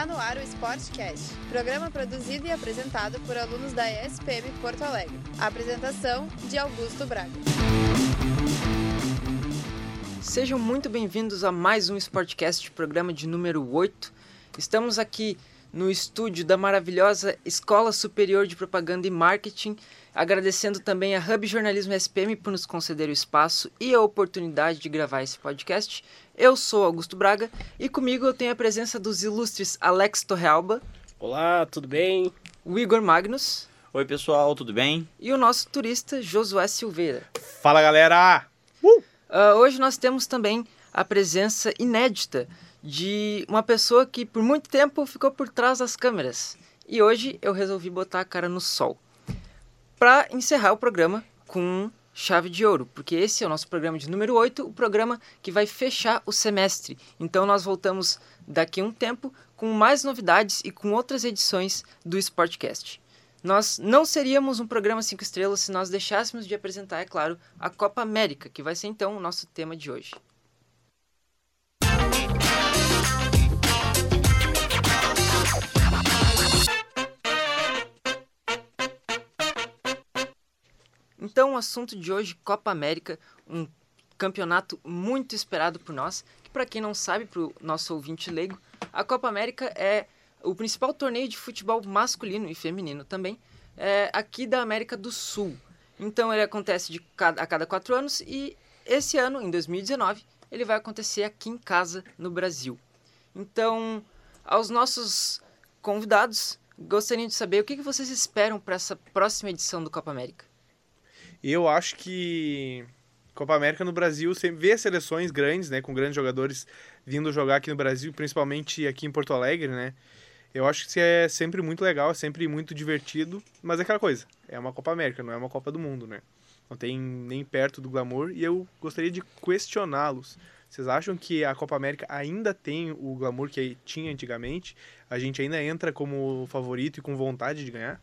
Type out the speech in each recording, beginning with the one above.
Está no ar o Sportcast, programa produzido e apresentado por alunos da ESPM Porto Alegre. Apresentação de Augusto Braga. Sejam muito bem-vindos a mais um Sportcast, programa de número 8. Estamos aqui no estúdio da maravilhosa Escola Superior de Propaganda e Marketing, agradecendo também a Hub Jornalismo SPM por nos conceder o espaço e a oportunidade de gravar esse podcast. Eu sou Augusto Braga e comigo eu tenho a presença dos ilustres Alex Torrealba. Olá, tudo bem? O Igor Magnus. Oi, pessoal, tudo bem? E o nosso turista Josué Silveira. Fala, galera! Uh! Uh, hoje nós temos também a presença inédita de uma pessoa que por muito tempo ficou por trás das câmeras. E hoje eu resolvi botar a cara no sol. Para encerrar o programa com chave de ouro, porque esse é o nosso programa de número 8, o programa que vai fechar o semestre. Então nós voltamos daqui a um tempo com mais novidades e com outras edições do Sportcast. Nós não seríamos um programa 5 estrelas se nós deixássemos de apresentar, é claro, a Copa América, que vai ser então o nosso tema de hoje. Então, o assunto de hoje, Copa América, um campeonato muito esperado por nós, que para quem não sabe, para o nosso ouvinte leigo, a Copa América é o principal torneio de futebol masculino e feminino também, é, aqui da América do Sul. Então, ele acontece de cada, a cada quatro anos e esse ano, em 2019, ele vai acontecer aqui em casa, no Brasil. Então, aos nossos convidados, gostaria de saber o que vocês esperam para essa próxima edição do Copa América. Eu acho que Copa América no Brasil sempre vê seleções grandes, né, com grandes jogadores vindo jogar aqui no Brasil, principalmente aqui em Porto Alegre, né? Eu acho que é sempre muito legal, é sempre muito divertido, mas é aquela coisa, é uma Copa América, não é uma Copa do Mundo, né? Não tem nem perto do glamour e eu gostaria de questioná-los. Vocês acham que a Copa América ainda tem o glamour que tinha antigamente? A gente ainda entra como favorito e com vontade de ganhar?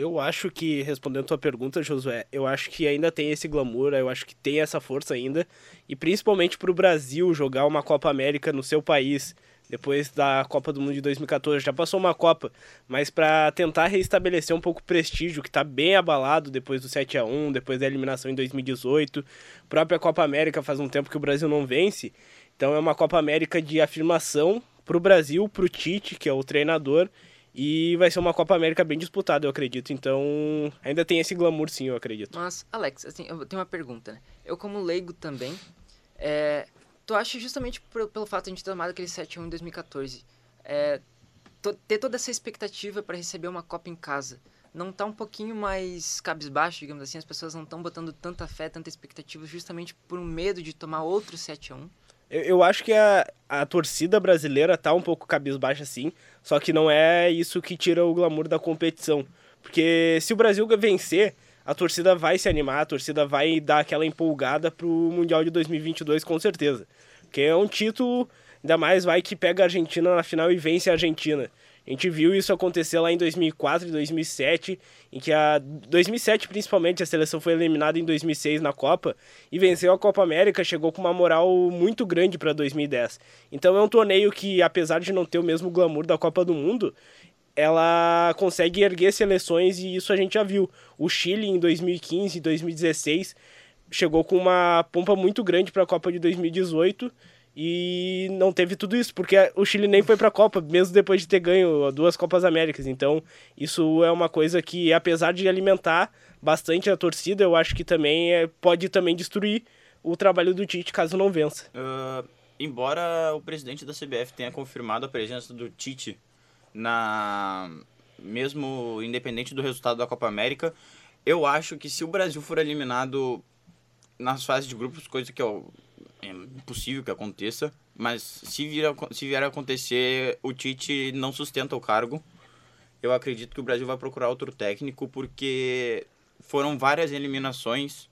Eu acho que, respondendo tua pergunta, Josué, eu acho que ainda tem esse glamour, eu acho que tem essa força ainda. E principalmente para o Brasil jogar uma Copa América no seu país, depois da Copa do Mundo de 2014, já passou uma Copa, mas para tentar reestabelecer um pouco o prestígio, que está bem abalado depois do 7 a 1 depois da eliminação em 2018. A própria Copa América faz um tempo que o Brasil não vence. Então é uma Copa América de afirmação para o Brasil, para o Tite, que é o treinador, e vai ser uma Copa América bem disputada, eu acredito. Então, ainda tem esse glamour, sim, eu acredito. Mas, Alex, assim, eu tenho uma pergunta. Né? Eu, como leigo também, é, tu acha justamente por, pelo fato de a gente ter tomado aquele 7 1 em 2014, é, to, ter toda essa expectativa para receber uma Copa em casa, não tá um pouquinho mais cabisbaixo, digamos assim? As pessoas não estão botando tanta fé, tanta expectativa, justamente por um medo de tomar outro 7 a 1 eu, eu acho que a, a torcida brasileira tá um pouco cabisbaixa, sim. Só que não é isso que tira o glamour da competição. Porque se o Brasil vencer, a torcida vai se animar, a torcida vai dar aquela empolgada pro Mundial de 2022, com certeza. Porque é um título, ainda mais vai que pega a Argentina na final e vence a Argentina. A gente viu isso acontecer lá em 2004 e 2007, em que a 2007 principalmente a seleção foi eliminada em 2006 na Copa e venceu a Copa América, chegou com uma moral muito grande para 2010. Então é um torneio que apesar de não ter o mesmo glamour da Copa do Mundo, ela consegue erguer seleções e isso a gente já viu. O Chile em 2015 e 2016 chegou com uma pompa muito grande para a Copa de 2018 e não teve tudo isso, porque o Chile nem foi para a Copa, mesmo depois de ter ganho duas Copas Américas. Então, isso é uma coisa que, apesar de alimentar bastante a torcida, eu acho que também é, pode também destruir o trabalho do Tite caso não vença. Uh, embora o presidente da CBF tenha confirmado a presença do Tite na mesmo independente do resultado da Copa América, eu acho que se o Brasil for eliminado nas fases de grupos, coisa que eu é impossível que aconteça, mas se vier, se vier a acontecer, o Tite não sustenta o cargo. Eu acredito que o Brasil vai procurar outro técnico, porque foram várias eliminações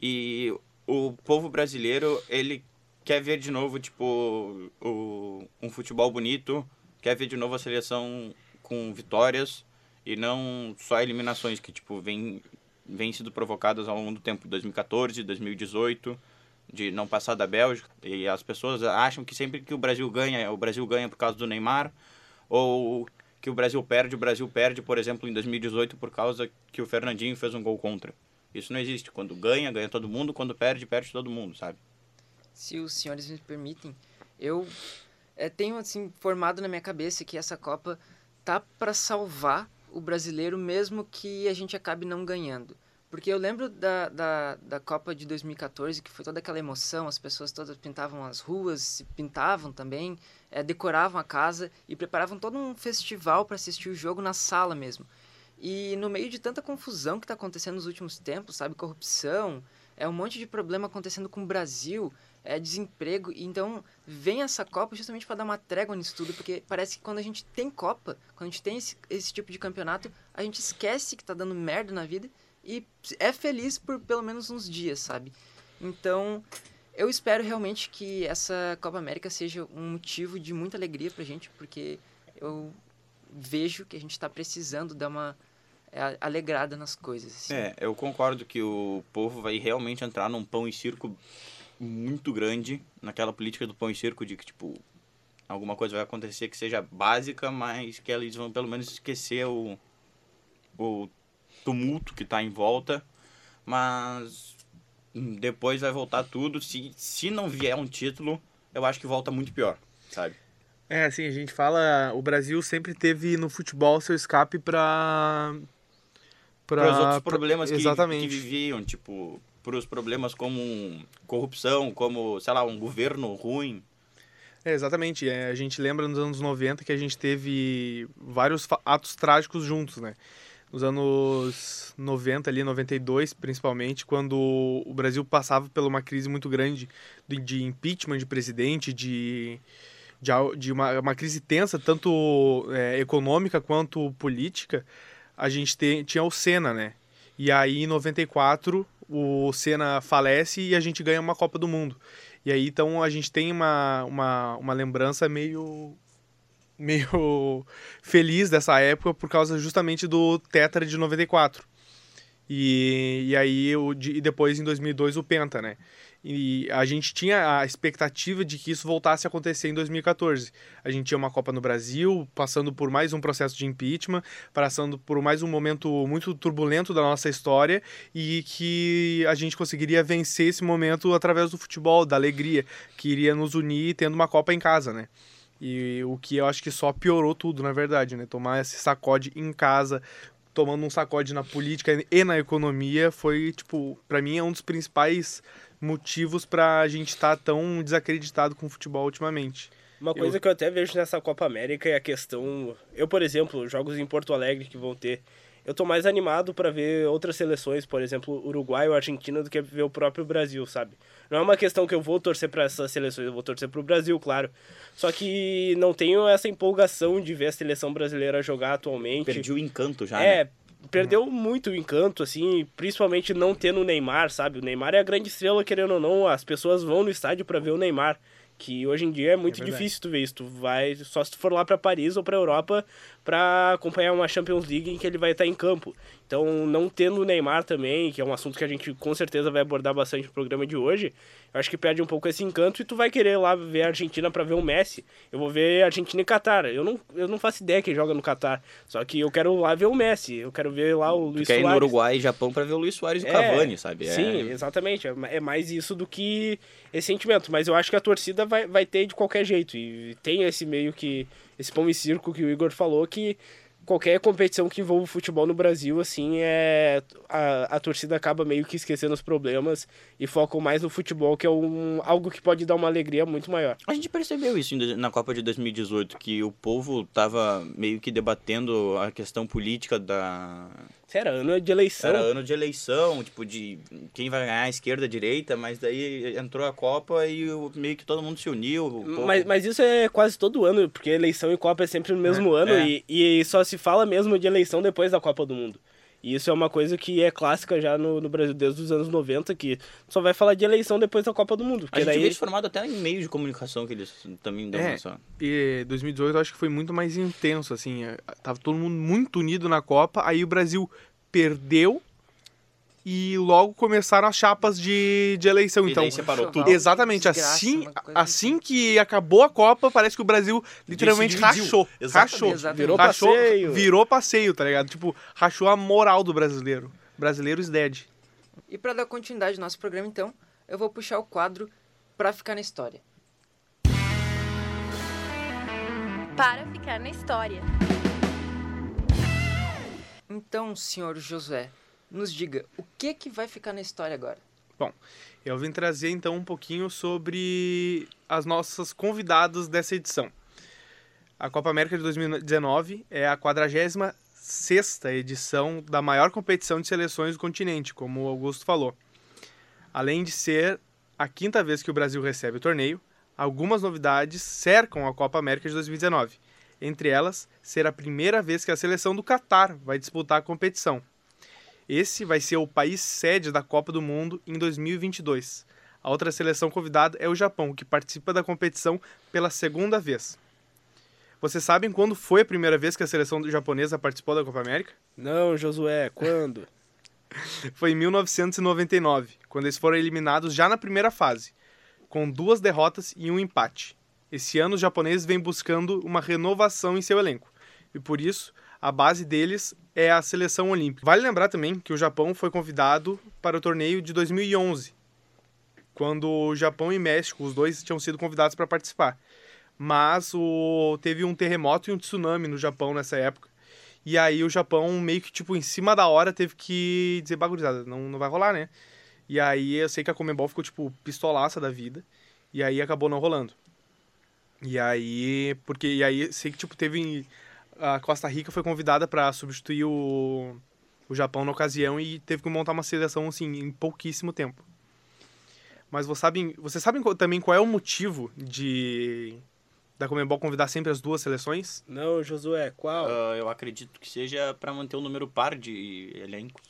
e o povo brasileiro, ele quer ver de novo, tipo, o, um futebol bonito, quer ver de novo a seleção com vitórias e não só eliminações que, tipo, vem, vem sido provocadas ao longo do tempo, 2014, 2018 de não passar da Bélgica. E as pessoas acham que sempre que o Brasil ganha, o Brasil ganha por causa do Neymar. Ou que o Brasil perde, o Brasil perde, por exemplo, em 2018 por causa que o Fernandinho fez um gol contra. Isso não existe. Quando ganha, ganha todo mundo. Quando perde, perde todo mundo, sabe? Se os senhores me permitem, eu é, tenho assim formado na minha cabeça que essa Copa tá para salvar o brasileiro mesmo que a gente acabe não ganhando. Porque eu lembro da, da, da Copa de 2014, que foi toda aquela emoção, as pessoas todas pintavam as ruas, se pintavam também, é, decoravam a casa e preparavam todo um festival para assistir o jogo na sala mesmo. E no meio de tanta confusão que está acontecendo nos últimos tempos, sabe, corrupção, é um monte de problema acontecendo com o Brasil, é desemprego, então vem essa Copa justamente para dar uma trégua nisso tudo, porque parece que quando a gente tem Copa, quando a gente tem esse, esse tipo de campeonato, a gente esquece que está dando merda na vida e é feliz por pelo menos uns dias, sabe? Então, eu espero realmente que essa Copa América seja um motivo de muita alegria pra gente, porque eu vejo que a gente está precisando dar uma é, alegrada nas coisas. Assim. É, eu concordo que o povo vai realmente entrar num pão e circo muito grande, naquela política do pão e circo de que, tipo, alguma coisa vai acontecer que seja básica, mas que eles vão pelo menos esquecer o, o tumulto que está em volta, mas depois vai voltar tudo. Se, se não vier um título, eu acho que volta muito pior, sabe? É, assim, a gente fala, o Brasil sempre teve no futebol seu escape para para os outros problemas pra, que, que viviam, tipo, para os problemas como corrupção, como, sei lá, um governo ruim. É, exatamente. É, a gente lembra nos anos 90 que a gente teve vários atos trágicos juntos, né? Nos anos 90 ali, 92 principalmente, quando o Brasil passava por uma crise muito grande de, impeachment de presidente, de, de, de uma, uma crise tensa, tanto é, econômica quanto política, a gente te, tinha o Senna, né? E aí, em 94, o Senna falece e a gente ganha uma Copa do Mundo. E aí, então, a gente tem uma, uma, uma lembrança meio meio feliz dessa época por causa justamente do Tetra de 94. E, e aí, o, e depois em 2002 o Penta, né? E a gente tinha a expectativa de que isso voltasse a acontecer em 2014. A gente tinha uma Copa no Brasil, passando por mais um processo de impeachment, passando por mais um momento muito turbulento da nossa história e que a gente conseguiria vencer esse momento através do futebol, da alegria, que iria nos unir tendo uma Copa em casa, né? E o que eu acho que só piorou tudo, na verdade, né? Tomar esse sacode em casa, tomando um sacode na política e na economia, foi, tipo, para mim é um dos principais motivos para a gente estar tá tão desacreditado com o futebol ultimamente. Uma coisa eu... que eu até vejo nessa Copa América é a questão. Eu, por exemplo, jogos em Porto Alegre que vão ter eu tô mais animado para ver outras seleções, por exemplo, Uruguai ou Argentina, do que ver o próprio Brasil, sabe? Não é uma questão que eu vou torcer para essas seleções, eu vou torcer pro Brasil, claro. Só que não tenho essa empolgação de ver a seleção brasileira jogar atualmente. Perdi o encanto já, É, né? perdeu muito o encanto, assim, principalmente não tendo o Neymar, sabe? O Neymar é a grande estrela, querendo ou não, as pessoas vão no estádio para ver o Neymar que hoje em dia é muito é difícil tu ver isso. Tu vai só se tu for lá para Paris ou para Europa para acompanhar uma Champions League em que ele vai estar em campo. Então, não tendo o Neymar também, que é um assunto que a gente com certeza vai abordar bastante no programa de hoje, eu acho que perde um pouco esse encanto e tu vai querer lá ver a Argentina para ver o Messi. Eu vou ver Argentina e Catar. Eu não, eu não faço ideia quem joga no Catar. Só que eu quero lá ver o Messi. Eu quero ver lá o Luiz tu quer Soares. ir no Uruguai e Japão para ver o Luiz Soares e o é, Cavani, sabe? É... Sim, exatamente. É, é mais isso do que esse sentimento. Mas eu acho que a torcida vai, vai ter de qualquer jeito. E tem esse meio que. Esse pão e circo que o Igor falou que qualquer competição que envolva futebol no Brasil, assim, é a, a torcida acaba meio que esquecendo os problemas e focam mais no futebol, que é um, algo que pode dar uma alegria muito maior. A gente percebeu isso na Copa de 2018, que o povo tava meio que debatendo a questão política da... Era ano de eleição. Era ano de eleição, tipo, de quem vai ganhar, esquerda, direita, mas daí entrou a Copa e meio que todo mundo se uniu. Mas, mas isso é quase todo ano, porque eleição e Copa é sempre no mesmo é, ano é. E, e só se fala mesmo de eleição depois da Copa do Mundo. E isso é uma coisa que é clássica já no, no Brasil desde os anos 90, que só vai falar de eleição depois da Copa do Mundo. A gente daí... vê até em meios de comunicação que eles também dão é, essa... E 2018 eu acho que foi muito mais intenso, assim. É, tava todo mundo muito unido na Copa, aí o Brasil perdeu e logo começaram as chapas de, de eleição. E então, separou tudo. exatamente, Desgraça, assim, coisa assim que acabou a Copa, parece que o Brasil literalmente rachou. Exatamente. Rachou. Exatamente. Virou Rachou, passeio. virou passeio, tá ligado? Tipo, rachou a moral do brasileiro. Brasileiro is dead. E para dar continuidade ao nosso programa, então, eu vou puxar o quadro pra ficar na história. Para ficar na história. Então, senhor Josué, nos diga, o que que vai ficar na história agora? Eu vim trazer então um pouquinho sobre as nossas convidadas dessa edição. A Copa América de 2019 é a 46 edição da maior competição de seleções do continente, como o Augusto falou. Além de ser a quinta vez que o Brasil recebe o torneio, algumas novidades cercam a Copa América de 2019. Entre elas, ser a primeira vez que a seleção do Catar vai disputar a competição. Esse vai ser o país sede da Copa do Mundo em 2022. A outra seleção convidada é o Japão, que participa da competição pela segunda vez. Vocês sabem quando foi a primeira vez que a seleção japonesa participou da Copa América? Não, Josué, quando? Foi em 1999, quando eles foram eliminados já na primeira fase, com duas derrotas e um empate. Esse ano os japoneses vêm buscando uma renovação em seu elenco, e por isso a base deles é a seleção olímpica. Vale lembrar também que o Japão foi convidado para o torneio de 2011, quando o Japão e México, os dois tinham sido convidados para participar. Mas o... teve um terremoto e um tsunami no Japão nessa época. E aí o Japão, meio que, tipo, em cima da hora, teve que dizer bagurizada, não, não vai rolar, né? E aí eu sei que a Comembol ficou, tipo, pistolaça da vida. E aí acabou não rolando. E aí, porque, e aí sei que, tipo, teve... A Costa Rica foi convidada para substituir o, o Japão na ocasião e teve que montar uma seleção, assim, em pouquíssimo tempo. Mas vocês sabem, vocês sabem qual- também qual é o motivo de da Comembol convidar sempre as duas seleções? Não, Josué, qual? Ah, eu acredito que seja pra manter o número par de elencos.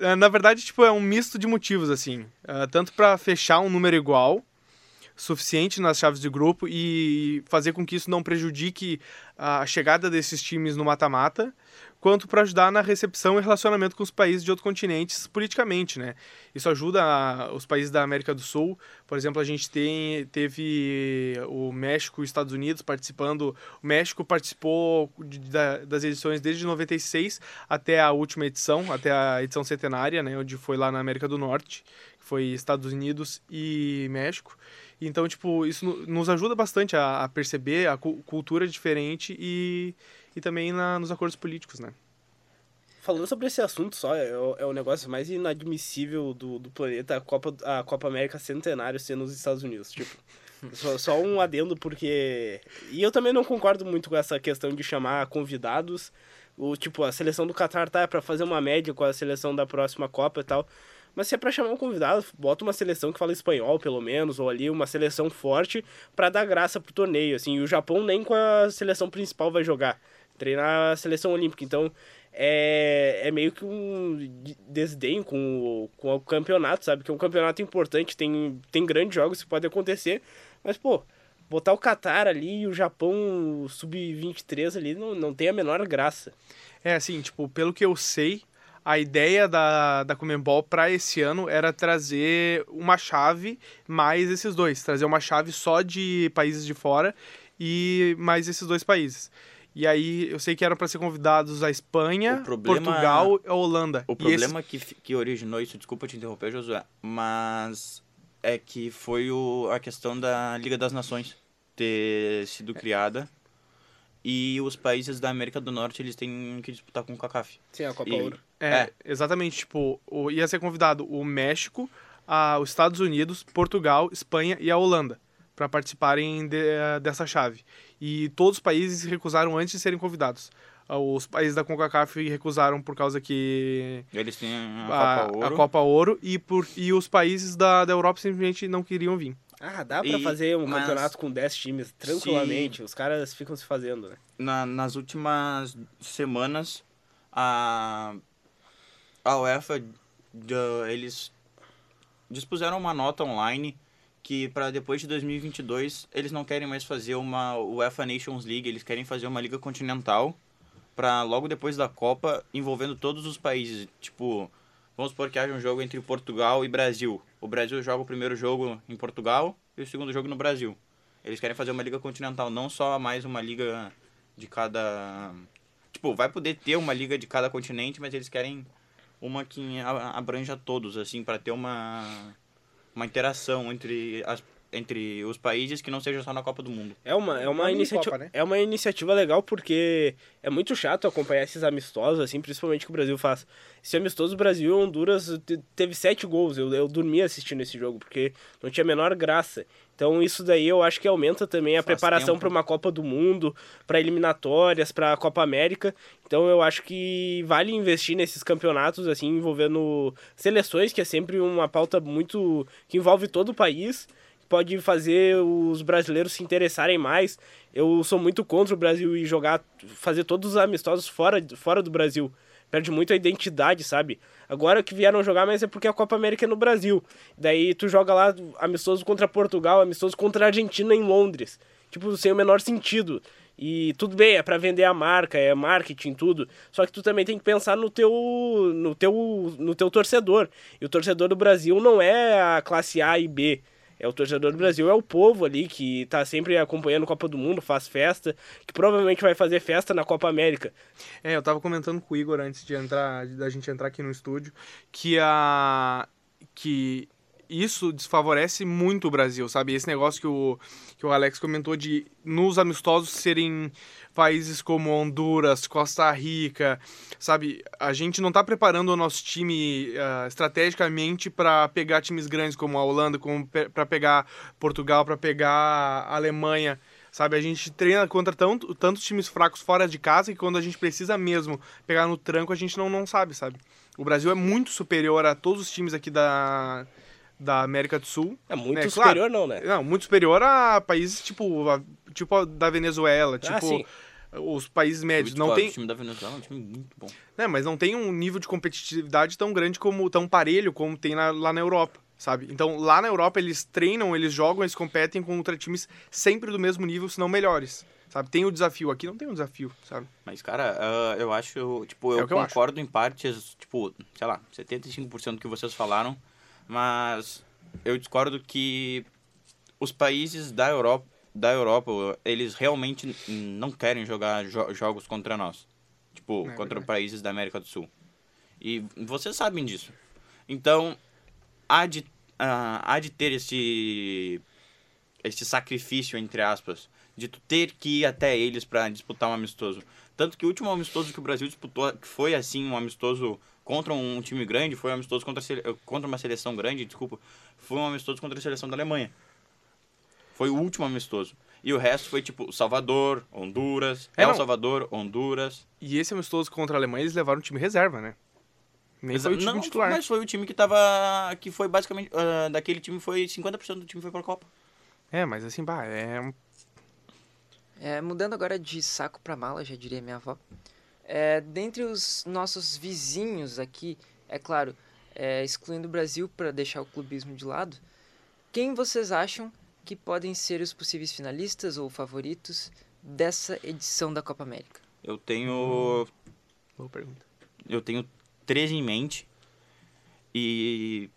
É, Na verdade, tipo, é um misto de motivos, assim. É, tanto para fechar um número igual, suficiente nas chaves de grupo, e fazer com que isso não prejudique a chegada desses times no mata-mata, quanto para ajudar na recepção e relacionamento com os países de outros continentes politicamente, né? Isso ajuda a- os países da América do Sul. Por exemplo, a gente tem, teve o México e os Estados Unidos participando. O México participou de- da- das edições desde 96 até a última edição, até a edição centenária, né? Onde foi lá na América do Norte, foi Estados Unidos e México. Então, tipo, isso no- nos ajuda bastante a, a perceber a cu- cultura diferente e, e também na, nos acordos políticos, né? Falando sobre esse assunto só, é o, é o negócio mais inadmissível do, do planeta, a Copa, a Copa América Centenário ser nos Estados Unidos. Tipo, só, só um adendo, porque. E eu também não concordo muito com essa questão de chamar convidados. O, tipo, a seleção do Qatar tá pra fazer uma média com a seleção da próxima Copa e tal. Mas se é pra chamar um convidado, bota uma seleção que fala espanhol, pelo menos, ou ali uma seleção forte pra dar graça pro torneio, assim. E o Japão nem com a seleção principal vai jogar. Treinar a seleção olímpica. Então, é, é meio que um de- desdém com o, com o campeonato, sabe? Que é um campeonato importante, tem, tem grandes jogos que podem acontecer, mas, pô, botar o Qatar ali e o Japão o sub-23 ali não, não tem a menor graça. É, assim, tipo, pelo que eu sei, a ideia da, da Comembol para esse ano era trazer uma chave mais esses dois. Trazer uma chave só de países de fora e mais esses dois países. E aí, eu sei que eram para ser convidados a Espanha, problema- Portugal e a Holanda. O problema que, fi- que originou isso, desculpa te interromper, Josué, mas é que foi o, a questão da Liga das Nações ter sido criada e os países da América do Norte eles têm que disputar com o CACAF. Sim, a Copa E- Ouro. É, É. exatamente. Tipo, o- ia ser convidado o México, a, os Estados Unidos, Portugal, Espanha e a Holanda para participarem de- dessa chave. E todos os países se recusaram antes de serem convidados. Ah, Os países da CONCACAF recusaram por causa que Eles têm a, a, Copa Ouro. a Copa Ouro e, por, e os países da, da Europa simplesmente não queriam vir. Ah, dá pra E- fazer um mas- campeonato com 10 times tranquilamente. Os caras ficam se fazendo, né? Na- nas últimas semanas, a, a UEFA, eles dispuseram uma nota online que para depois de 2022 eles não querem mais fazer uma UEFA Nations League, eles querem fazer uma liga continental para logo depois da Copa envolvendo todos os países, tipo Vamos supor que haja um jogo entre Portugal e Brasil. O Brasil joga o primeiro jogo em Portugal e o segundo jogo no Brasil. Eles querem fazer uma liga continental, não só mais uma liga de cada. Tipo, vai poder ter uma liga de cada continente, mas eles querem uma que abranja todos, assim, para ter uma, uma interação entre, as, entre os países que não seja só na Copa do Mundo. É uma, é uma, Uma iniciativa, né? é uma iniciativa legal porque é muito chato acompanhar esses amistosos, assim, principalmente que o Brasil faz. Esse amistoso Brasil e Honduras te- teve sete gols. Eu, eu dormi assistindo esse jogo, porque não tinha a menor graça. Então isso daí eu acho que aumenta também a Faz preparação para uma Copa do Mundo, para eliminatórias, para a Copa América. Então eu acho que vale investir nesses campeonatos assim envolvendo seleções, que é sempre uma pauta muito que envolve todo o país pode fazer os brasileiros se interessarem mais. Eu sou muito contra o Brasil ir jogar, fazer todos os amistosos fora, fora do Brasil. Perde muito a identidade, sabe? Agora que vieram jogar, mas é porque a Copa América é no Brasil. Daí tu joga lá amistoso contra Portugal, amistoso contra a Argentina em Londres. Tipo, sem o menor sentido. E tudo bem, é pra vender a marca, é marketing, tudo. Só que tu também tem que pensar no teu, no teu, no teu torcedor. E o torcedor do Brasil não é a classe A e B. É o torcedor do Brasil, é o povo ali que tá sempre acompanhando a Copa do Mundo, faz festa, que provavelmente vai fazer festa na Copa América. É, eu tava comentando com o Igor antes de entrar, da gente entrar aqui no estúdio, que a que isso desfavorece muito o Brasil, sabe? Esse negócio que o, que o Alex comentou de nos amistosos serem países como Honduras, Costa Rica, sabe? A gente não tá preparando o nosso time ah, estrategicamente para pegar times grandes como a Holanda, como para pegar Portugal, para pegar a Alemanha. Sabe, a gente treina contra tanto, tantos times fracos fora de casa que quando a gente precisa mesmo pegar no tranco, a gente não, não sabe, sabe? O Brasil é muito superior a todos os times aqui da, da América do Sul. É muito É, superior, não, né? Não, muito superior a países tipo, a- tipo a da Venezuela, tipo Ah, sim. os países médios. Muito Não forte. tem, O time da Venezuela é um time muito bom. né, mas não tem um nível de competitividade tão grande como tão parelho como tem na- lá na Europa, sabe? Então, lá na Europa eles treinam, eles jogam, eles competem contra times sempre do mesmo nível, se não melhores. Sabe? Tem o desafio aqui, não tem o desafio, sabe? Mas, cara, ah, eu acho, tipo, É eu que eu acho. concordo em partes, tipo, sei lá, 75% do que vocês falaram, mas eu discordo que os países da Europa, da Europa, eles realmente não querem jogar jo- jogos contra nós. Tipo, É contra países da América do Sul. E vocês sabem disso. Então, há de, ah, há de ter esse, esse sacrifício, entre aspas, de tu ter que ir até eles para disputar um amistoso. Tanto que o último amistoso que o Brasil disputou, que foi assim, um amistoso contra um time grande, foi um amistoso contra, a sele- contra uma seleção grande, desculpa, foi um amistoso contra a seleção da Alemanha. Foi o último amistoso. E o resto foi tipo Salvador, Honduras, É, El. Salvador, Honduras. E esse amistoso contra a Alemanha, eles levaram o time reserva, né? Nem foi o time Não, titular. Mas foi o time que tava. que foi basicamente. ah, daquele time foi 50% do time foi pra Copa. É, mas assim, bah, é um É, mudando agora de saco pra mala, já diria minha avó. É, dentre os nossos vizinhos aqui, é claro, é, excluindo o Brasil para deixar o clubismo de lado, quem vocês acham que podem ser os possíveis finalistas ou favoritos dessa edição da Copa América? Eu tenho. boa pergunta. Eu tenho três em mente. E.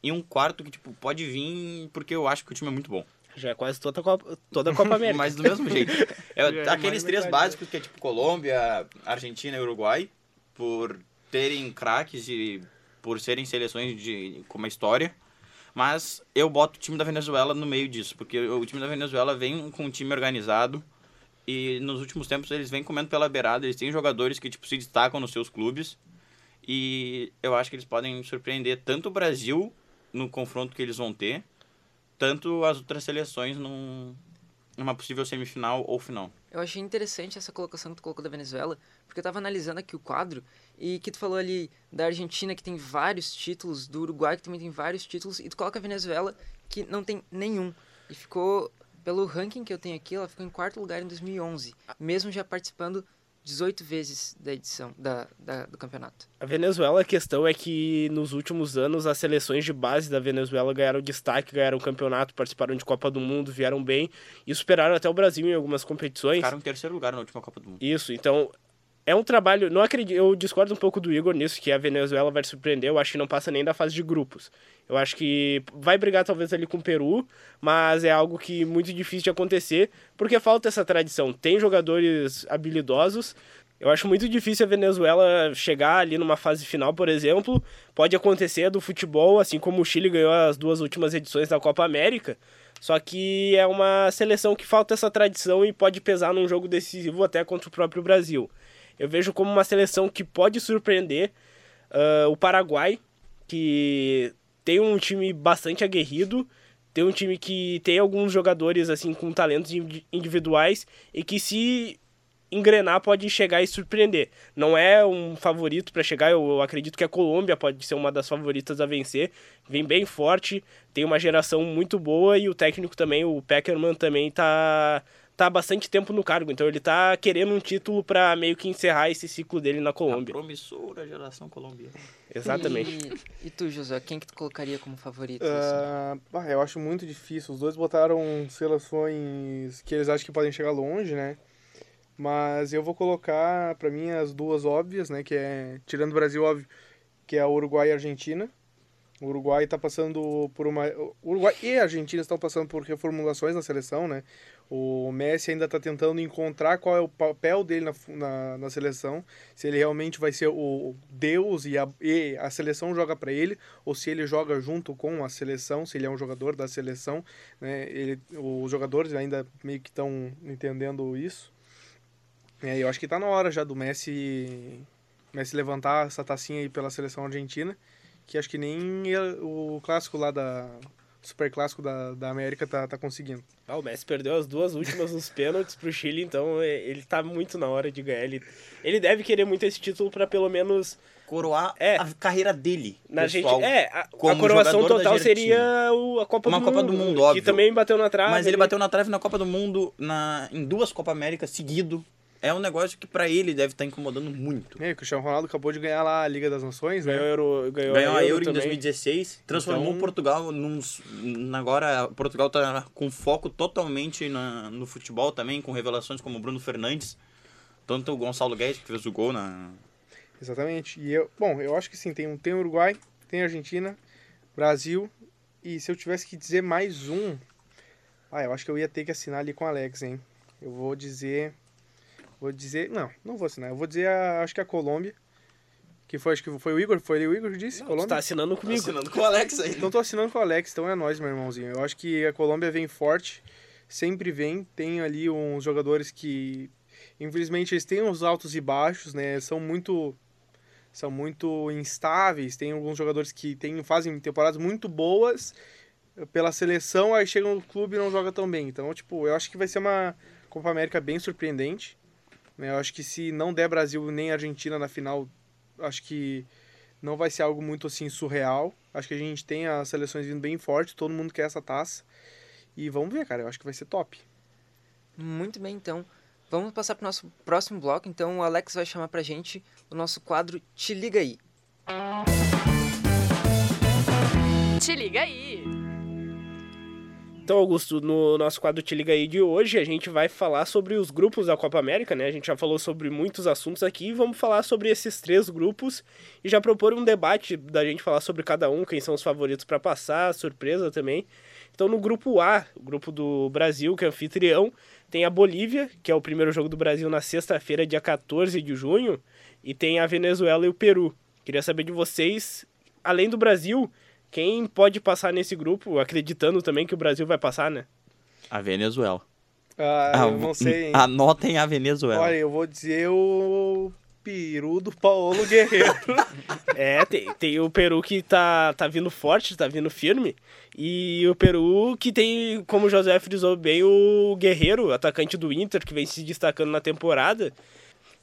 E um quarto que, tipo, pode vir porque eu acho que o time é muito bom. Já é quase toda a Copa, toda a Copa América. Mas do mesmo jeito. É, é aqueles três metade, básicos que é tipo Colômbia, Argentina e Uruguai, por terem craques e por serem seleções de, com uma história. Mas eu boto o time da Venezuela no meio disso, porque o time da Venezuela vem com um time organizado e nos últimos tempos eles vêm comendo pela beirada, eles têm jogadores que tipo se destacam nos seus clubes e eu acho que eles podem surpreender tanto o Brasil no confronto que eles vão ter, tanto as outras seleções num, numa possível semifinal ou final. Eu achei interessante essa colocação que tu colocou da Venezuela, porque eu tava analisando aqui o quadro e que tu falou ali da Argentina que tem vários títulos, do Uruguai que também tem vários títulos, e tu coloca a Venezuela que não tem nenhum. E ficou, pelo ranking que eu tenho aqui, ela ficou em quarto lugar em 2011, mesmo já participando 18 vezes da edição da, da- do campeonato. A Venezuela, a questão é que nos últimos anos as seleções de base da Venezuela ganharam destaque, ganharam campeonato, participaram de Copa do Mundo, vieram bem e superaram até o Brasil em algumas competições. Ficaram em terceiro lugar na última Copa do Mundo. Isso, então é um trabalho. Não acredito, eu discordo um pouco do Igor nisso, que a Venezuela vai surpreender. Eu acho que não passa nem da fase de grupos. Eu acho que vai brigar talvez ali com o Peru, mas é algo que muito difícil de acontecer, porque falta essa tradição. Tem jogadores habilidosos. Eu acho muito difícil a Venezuela chegar ali numa fase final, por exemplo. Pode acontecer do futebol, assim como o Chile ganhou as duas últimas edições da Copa América. Só que é uma seleção que falta essa tradição e pode pesar num jogo decisivo até contra o próprio Brasil. Eu vejo como uma seleção que pode surpreender uh, o Paraguai, que tem um time bastante aguerrido, tem um time que tem alguns jogadores assim com talentos individuais e que se engrenar pode chegar e surpreender. Não é um favorito para chegar, eu acredito que a Colômbia pode ser uma das favoritas a vencer. Vem bem forte, tem uma geração muito boa e o técnico também, o Peckerman também tá tá há bastante tempo no cargo, então ele tá querendo um título para meio que encerrar esse ciclo dele na Colômbia. A promissora geração colombiana. Exatamente. E, e, tu, José, quem que tu colocaria como favorito? Uh, assim? eu acho muito difícil. Os dois botaram seleções que eles acham que podem chegar longe, né? Mas eu vou colocar, para mim, as duas óbvias, né? Que é, tirando o Brasil, óbvio, que é a Uruguai e a Argentina. O Uruguai está passando por uma. O Uruguai e a Argentina estão passando por reformulações na seleção, né? O Messi ainda está tentando encontrar qual é o papel dele na, na, na, seleção, se ele realmente vai ser o Deus e a, e a seleção joga para ele, ou se ele joga junto com a seleção, se ele é um jogador da seleção. Né? Ele, os jogadores ainda meio que estão entendendo isso. É, eu acho que está na hora já do Messi, Messi levantar essa tacinha aí pela seleção argentina que acho que nem o clássico lá da. Super clássico da, da América tá, tá conseguindo. Ah, o Messi perdeu as duas últimas nos pênaltis pro Chile, então é, ele tá muito na hora de ganhar. Ele, ele deve querer muito esse título para pelo menos coroar é, a carreira dele. Na pessoal, gente, é, a, a coroação total seria o, a Copa Uma do Copa Mundo. do Mundo, óbvio. Que também bateu na trave. Mas ele bateu na trave na Copa do Mundo na, em duas Copa América seguido é um negócio que para ele deve estar tá incomodando muito. É, o Cristiano Ronaldo acabou de ganhar lá a Liga das Nações, né? Ganhou, Euro, ganhou, ganhou a Euro, Euro em 2016, transformou então... Portugal num... Agora, Portugal tá com foco totalmente na, no futebol também, com revelações como o Bruno Fernandes, tanto o Gonçalo Guedes, que fez o gol na... Exatamente. E eu, bom, eu acho que sim, tem, tem Uruguai, tem Argentina, Brasil, e se eu tivesse que dizer mais um, ah, eu acho que eu ia ter que assinar ali com o Alex, hein? Eu vou dizer Vou dizer. Não, não vou assinar. Eu vou dizer, a, acho que a Colômbia. Que foi, acho que foi o Igor, foi o Igor que disse? Não, Colômbia? tá assinando comigo. Tô assinando com o Alex aí. Então tô assinando com o Alex, então é nós, meu irmãozinho. Eu acho que a Colômbia vem forte, sempre vem. Tem ali uns jogadores que, infelizmente, eles têm uns altos e baixos, né? São muito são muito instáveis. Tem alguns jogadores que tem, fazem temporadas muito boas pela seleção, aí chegam no clube e não joga tão bem. Então, tipo, eu acho que vai ser uma Copa América bem surpreendente. Né? Eu acho que se não der Brasil nem Argentina na final, acho que não vai ser algo muito assim surreal. Acho que a gente tem as seleções vindo bem forte, todo mundo quer essa taça. E vamos ver, cara, eu acho que vai ser top. Muito bem, então. Vamos passar para o nosso próximo bloco. Então, o Alex vai chamar para gente o nosso quadro Te Liga Aí. Te Liga Aí! Então, Augusto, no nosso quadro Te Liga aí de hoje, a gente vai falar sobre os grupos da Copa América, né? A gente já falou sobre muitos assuntos aqui, vamos falar sobre esses três grupos e já propor um debate da gente falar sobre cada um, quem são os favoritos para passar, surpresa também. Então, no grupo A, o grupo do Brasil, que é anfitrião, tem a Bolívia, que é o primeiro jogo do Brasil na sexta-feira, dia 14 de junho, e tem a Venezuela e o Peru. Queria saber de vocês, além do Brasil, quem pode passar nesse grupo, acreditando também que o Brasil vai passar, né? A Venezuela. Ah, ah eu não sei. Hein? Anotem a Venezuela. Olha, eu vou dizer o peru do Paulo Guerreiro. é, tem, tem o Peru que tá, tá vindo forte, tá vindo firme. E o Peru que tem, como o José frisou bem, o Guerreiro, atacante do Inter, que vem se destacando na temporada.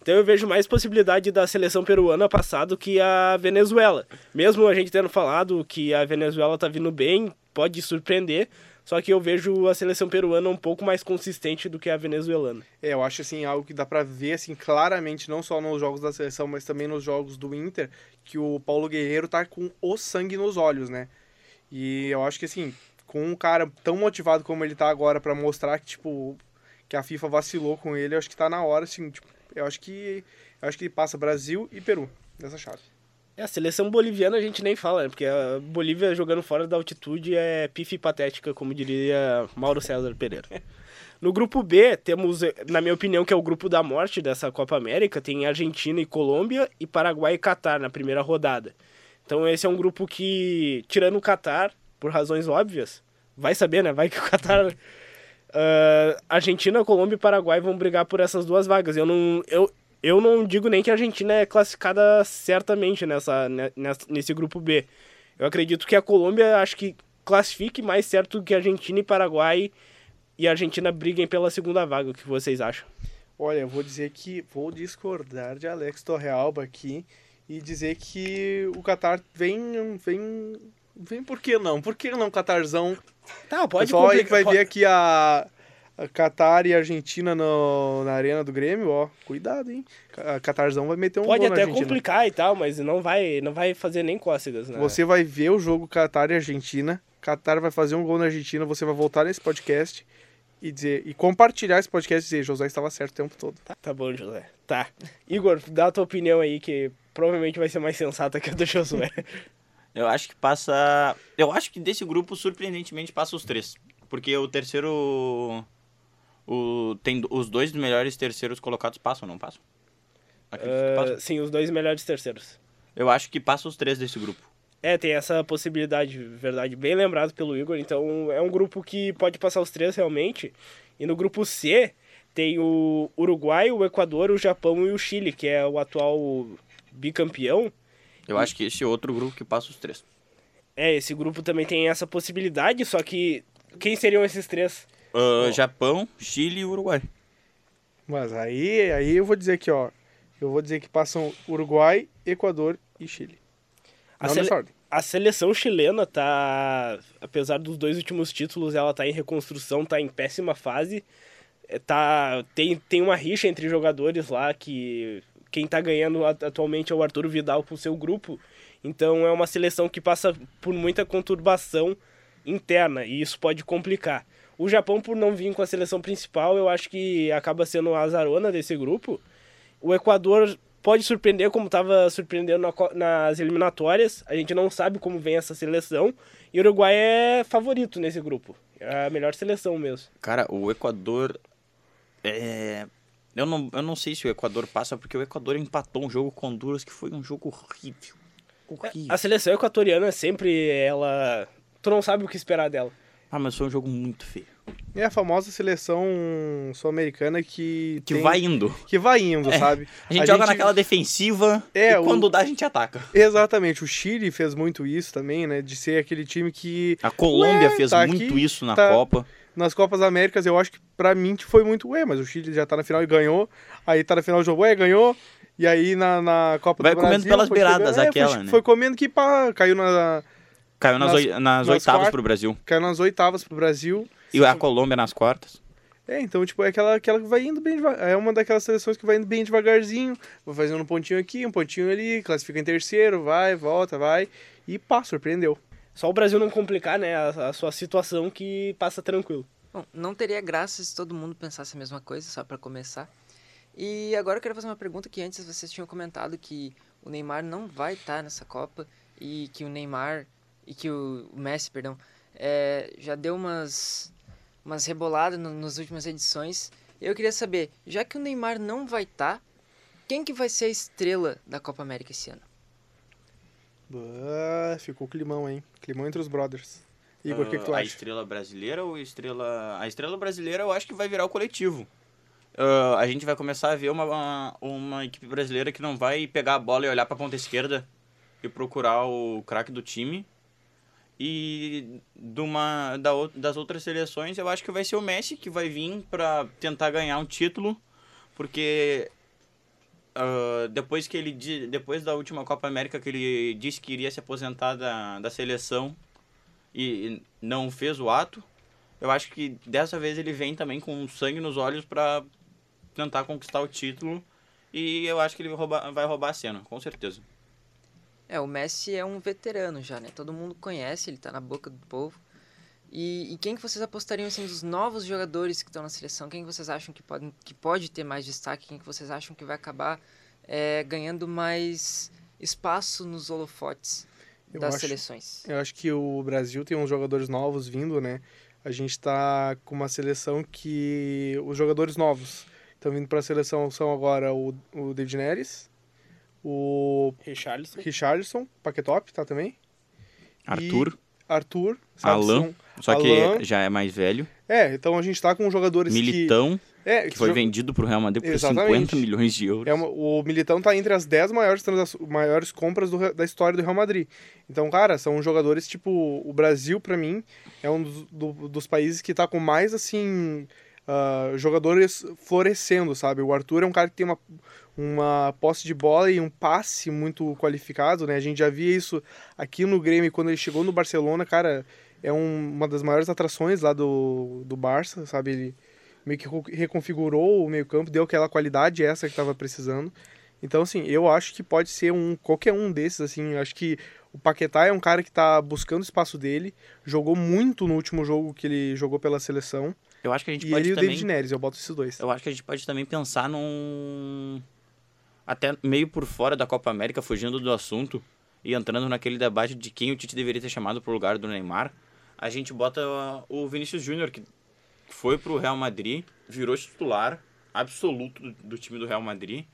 Então eu vejo mais possibilidade da seleção peruana passar do que a Venezuela. Mesmo a gente tendo falado que a Venezuela tá vindo bem, pode surpreender, só que eu vejo a seleção peruana um pouco mais consistente do que a venezuelana. É, eu acho assim algo que dá para ver assim claramente não só nos jogos da seleção, mas também nos jogos do Inter, que o Paulo Guerreiro tá com o sangue nos olhos, né? E eu acho que assim, com um cara tão motivado como ele tá agora para mostrar que tipo que a FIFA vacilou com ele, eu acho que tá na hora assim, tipo, eu acho que Acho que passa Brasil e Peru nessa chave. É, a seleção boliviana a gente nem fala, né? Porque a Bolívia jogando fora da altitude é pife patética, como diria Mauro César Pereira. No grupo B, temos, na minha opinião, que é o grupo da morte dessa Copa América. Tem Argentina e Colômbia e Paraguai e Catar na primeira rodada. Então esse é um grupo que, tirando o Catar, por razões óbvias, vai saber, né? Vai que o Catar... Uh, Argentina, Colômbia e Paraguai vão brigar por essas duas vagas. Eu não, eu, eu não digo nem que a Argentina é classificada certamente nessa, nessa, nesse grupo B. Eu acredito que a Colômbia acho que classifique mais certo que a Argentina e Paraguai e a Argentina briguem pela segunda vaga. O que vocês acham? Olha, eu vou dizer que vou discordar de Alex Torrealba aqui e dizer que o Qatar vem vem vem por que não? Por que não Qatarzão? Tá, pode Pessoal aí que vai pode... ver aqui a a Qatar e a Argentina no, na arena do Grêmio, ó, cuidado, hein? A Qatarzão vai meter um Pode até complicar e tal, mas não vai, não vai fazer nem cócegas, né? Você vai ver o jogo Qatar e Argentina, Qatar vai fazer um gol na Argentina, você vai voltar nesse podcast e dizer e compartilhar esse podcast e dizer, José estava certo o tempo todo. Tá, tá bom, José. Tá. Igor, dá a tua opinião aí que provavelmente vai ser mais sensata que a do Josué. Eu acho que passa. Eu acho que desse grupo, surpreendentemente, passa os três. Porque o terceiro o, tem os dois melhores terceiros colocados passam, não passam? Uh, passam? Sim, os dois melhores terceiros. Eu acho que passam os três desse grupo. É, tem essa possibilidade, verdade, bem lembrado pelo Igor. Então é um grupo que pode passar os três realmente. E no grupo C tem o Uruguai, o Equador, o Japão e o Chile, que é o atual bicampeão. Eu acho que esse é outro grupo que passa os três. É, esse grupo também tem essa possibilidade, só que quem seriam esses três? Uh, Japão, Chile e Uruguai. Mas aí, aí eu vou dizer aqui, ó. Eu vou dizer que passam Uruguai, Equador e Chile. A, sele... a seleção chilena tá, apesar dos dois últimos títulos, ela tá em reconstrução, tá em péssima fase. É, tá, tem, tem uma rixa entre jogadores lá que quem tá ganhando atualmente é o Arturo Vidal com seu grupo. Então é uma seleção que passa por muita conturbação interna e isso pode complicar. O Japão, por não vir com a seleção principal, eu acho que acaba sendo a azarona desse grupo. O Equador pode surpreender, como estava surpreendendo nas eliminatórias. A gente não sabe como vem essa seleção. E o Uruguai é favorito nesse grupo. É a melhor seleção mesmo. Cara, o Equador. É... Eu, não, eu não sei se o Equador passa, porque o Equador empatou um jogo com Honduras que foi um jogo horrível. horrível. A seleção equatoriana sempre ela. Tu não sabe o que esperar dela. Ah, mas foi um jogo muito feio. É a famosa seleção sul-americana que. Que tem... vai indo. Que vai indo, é. sabe? A gente a joga gente... naquela defensiva é, e quando o... dá a gente ataca. Exatamente. O Chile fez muito isso também, né? De ser aquele time que. A Colômbia Ué, fez tá muito aqui, isso na tá... Copa. Nas Copas Américas, eu acho que pra mim foi muito. Ué, mas o Chile já tá na final e ganhou. Aí tá na final do jogo, ué, ganhou. E aí na, na Copa vai do Brasil... Vai comendo pelas beiradas chegando, aquela, é, foi, né? Foi comendo que pá, caiu na Caiu nas, nas, nas oitavas quart... pro Brasil. Caiu nas oitavas pro Brasil. E a Colômbia nas quartas. É, então, tipo, é aquela, aquela que vai indo bem devagar. É uma daquelas seleções que vai indo bem devagarzinho, vai fazendo um pontinho aqui, um pontinho ali, classifica em terceiro, vai, volta, vai. E pá, surpreendeu. Só o Brasil não complicar, né, a, a sua situação que passa tranquilo. Bom, não teria graça se todo mundo pensasse a mesma coisa, só para começar. E agora eu queria fazer uma pergunta que antes vocês tinham comentado que o Neymar não vai estar nessa Copa e que o Neymar e que o Messi, perdão, é, já deu umas, umas reboladas no, nas últimas edições. Eu queria saber, já que o Neymar não vai estar, tá, quem que vai ser a estrela da Copa América esse ano? Ah, ficou climão, hein? Climão entre os brothers. Igor, o uh, que, que, tu ah, acha? A estrela brasileira ou a estrela... A estrela brasileira eu acho que vai virar o coletivo. Uh, a gente vai começar a ver uma, uma, uma, equipe brasileira que não vai pegar a bola e olhar para a ponta esquerda e procurar o craque do time e de uma, da, das outras seleções, eu acho que vai ser o Messi que vai vir para tentar ganhar um título, porque uh, depois que ele depois da última Copa América que ele disse que iria se aposentar da, da seleção e não fez o ato, eu acho que dessa vez ele vem também com sangue nos olhos para tentar conquistar o título e eu acho que ele vai roubar a cena, com certeza. É, o Messi é um veterano já, né? Todo mundo conhece, ele tá na boca do povo. E, e quem que vocês apostariam, assim, dos novos jogadores que estão na seleção? Quem que vocês acham que pode, que pode ter mais destaque? Quem que vocês acham que vai acabar é, ganhando mais espaço nos holofotes Eu das acho- seleções. Eu acho que o Brasil tem uns jogadores novos vindo, né? A gente tá com uma seleção que os jogadores novos estão vindo para a seleção são agora o, o David Neres, o Richarlison. Richardson, Paquetop, tá também? Arthur, Arthur, sabe? Alan, São- só que Alan. já é mais velho. É, então a gente tá com jogadores Militão, que... É, que foi jo- vendido pro Real Madrid por Exatamente. 50 milhões de euros. É uma- o Militão tá entre as 10 maiores, maiores compras do da história do Real Madrid. Então, cara, são jogadores tipo. O Brasil, pra mim, é um dos, do- dos países que tá com mais, assim. ah, jogadores florescendo, sabe? O Arthur é um cara que tem uma, uma posse de bola e um passe muito qualificado, né? A gente já via isso aqui no Grêmio quando ele chegou no Barcelona, cara. É um- uma das maiores atrações lá do, do Barça, sabe? Ele meio que ro- reconfigurou o meio-campo, deu aquela qualidade essa que estava precisando. Então, assim, eu acho que pode ser um qualquer um desses, assim. Acho que o Paquetá é um cara que tá buscando o espaço dele, jogou muito no último jogo que ele jogou pela seleção. Eu acho que a gente E pode ele e o também... David Neres, eu boto esses dois. Eu acho que a gente pode também pensar num. Até meio por fora da Copa América, fugindo do assunto e entrando naquele debate de quem o Tite deveria ter chamado pro lugar do Neymar. A gente bota o Vinícius Júnior, que foi pro Real Madrid, virou titular absoluto do, time do Real Madrid.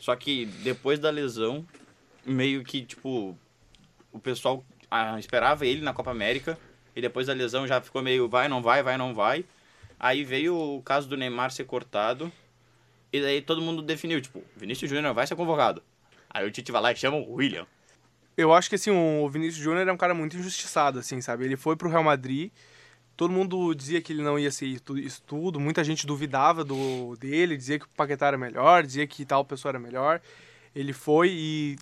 Só que depois da lesão, meio que, tipo, o pessoal ah, esperava ele na Copa América. E depois da lesão já ficou meio vai, não vai, vai, não vai. Aí veio o caso do Neymar ser cortado. E daí todo mundo definiu, tipo, Vinícius Júnior vai ser convocado. Aí o Tite vai lá e chama o William. Eu acho que, assim, o Vinícius Júnior é um cara muito injustiçado, assim, sabe? Ele foi pro Real Madrid, todo mundo dizia que ele não ia ser isso tudo, muita gente duvidava do dele, dizia que o Paquetá era melhor, dizia que tal pessoa era melhor. Ele foi e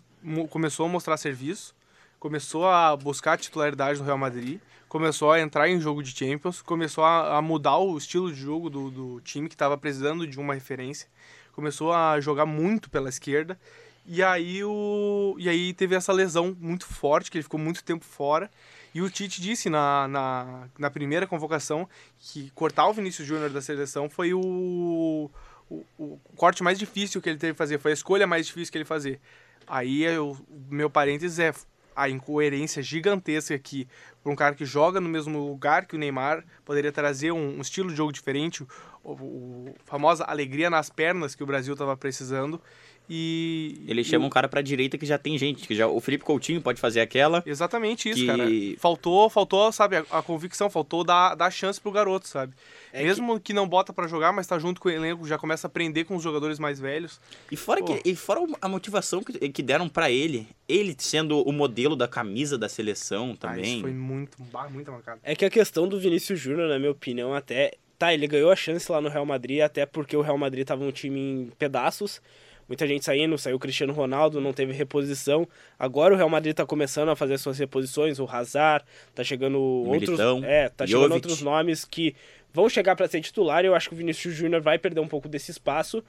começou a mostrar serviço, começou a buscar a titularidade no Real Madrid, começou a entrar em jogo de Champions, começou a, a mudar o estilo de jogo do, do time que estava precisando de uma referência, começou a jogar muito pela esquerda. E aí, o... e aí teve essa lesão muito forte, que ele ficou muito tempo fora. E o Tite disse na, na, na primeira convocação que cortar o Vinícius Júnior da seleção foi o, o, o corte mais difícil que ele teve que fazer, foi a escolha mais difícil que ele fazer. Aí o meu parênteses é a incoerência gigantesca que para um cara que joga no mesmo lugar que o Neymar poderia trazer um, um estilo de jogo diferente, o, o famosa alegria nas pernas que o Brasil estava precisando. E Ele e chama o- um cara pra direita que já tem gente, que já o Felipe Coutinho pode fazer aquela. Exatamente isso, que- cara. Faltou, faltou, sabe, a, a convicção, faltou dar, dar chance pro garoto, sabe? É Mesmo que... não bota pra jogar, mas tá junto com o elenco, já começa a aprender com os jogadores mais velhos. E fora, Pô. que, e fora a motivação que, que deram pra ele, ele sendo o modelo da camisa da seleção Ah, também. isso foi muito, bah, muita mancada. É que a questão do Vinícius Júnior, na minha opinião, até. Tá, ele ganhou a chance lá no Real Madrid, até porque o Real Madrid tava um time em pedaços. Muita gente saindo, saiu o Cristiano Ronaldo, não teve reposição. Agora o Real Madrid tá começando a fazer suas reposições, o Hazard, tá chegando outros. Militão, É, tá chegando Jovic. outros nomes que vão chegar para ser titular. Eu acho que o Vinícius Júnior vai perder um pouco desse espaço.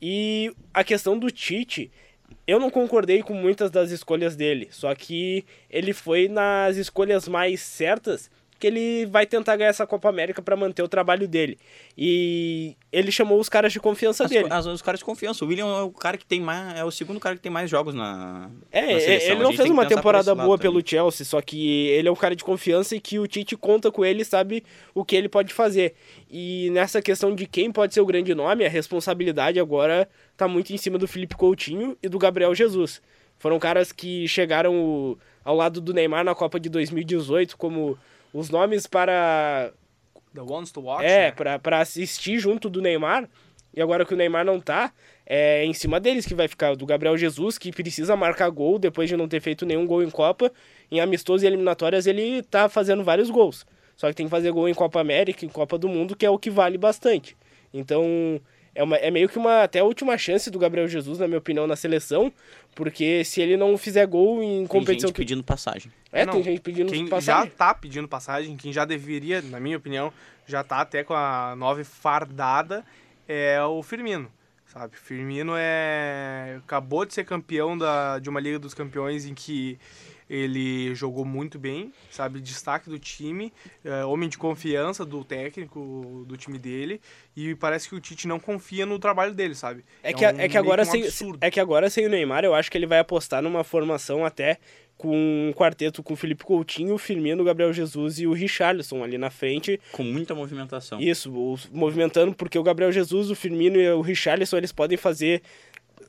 E a questão do Tite, eu não concordei com muitas das escolhas dele. Só que ele foi nas escolhas mais certas que ele vai tentar ganhar essa Copa América para manter o trabalho dele. E ele chamou os caras de confiança As, dele. as- os caras de confiança. O William é o cara que tem mais. É o segundo cara que tem mais jogos na. É, na ele não fez uma temporada boa também. pelo Chelsea, só que ele é um cara de confiança e que o Tite conta com ele, sabe o que ele pode fazer. E nessa questão de quem pode ser o grande nome, a responsabilidade agora tá muito em cima do Felipe Coutinho e do Gabriel Jesus. Foram caras que chegaram ao lado do Neymar na Copa de 2018 como os nomes para The ones to watch. é, né? pra, pra assistir junto do Neymar. E agora que o Neymar não tá, é em cima deles que vai ficar. Do Gabriel Jesus, que precisa marcar gol depois de não ter feito nenhum gol em Copa. Em amistoso e eliminatórias ele tá fazendo vários gols. Só que tem que fazer gol em Copa América, em Copa do Mundo, que é o que vale bastante. Então, é, uma, é meio que uma até a última chance do Gabriel Jesus, na minha opinião, na seleção. Porque se ele não fizer gol em Tem competição gente que. pedindo passagem. É, Não, tem gente pedindo Quem já passagem. tá pedindo passagem, quem já deveria, na minha opinião, já tá até com a nove fardada, é o Firmino. Sabe? Firmino é. acabou de ser campeão da, de uma Liga dos Campeões em que ele jogou muito bem, sabe? Destaque do time, é, homem de confiança do técnico do time dele. E parece que o Tite não confia no trabalho dele, sabe? É, que, um, é, que agora um sem, é que agora sem o Neymar, eu acho que ele vai apostar numa formação até com um quarteto com o Felipe Coutinho, o Firmino, o Gabriel Jesus e o Richarlison ali na frente. Com muita movimentação. Isso, movimentando, porque o Gabriel Jesus, o Firmino e o Richarlison, eles podem fazer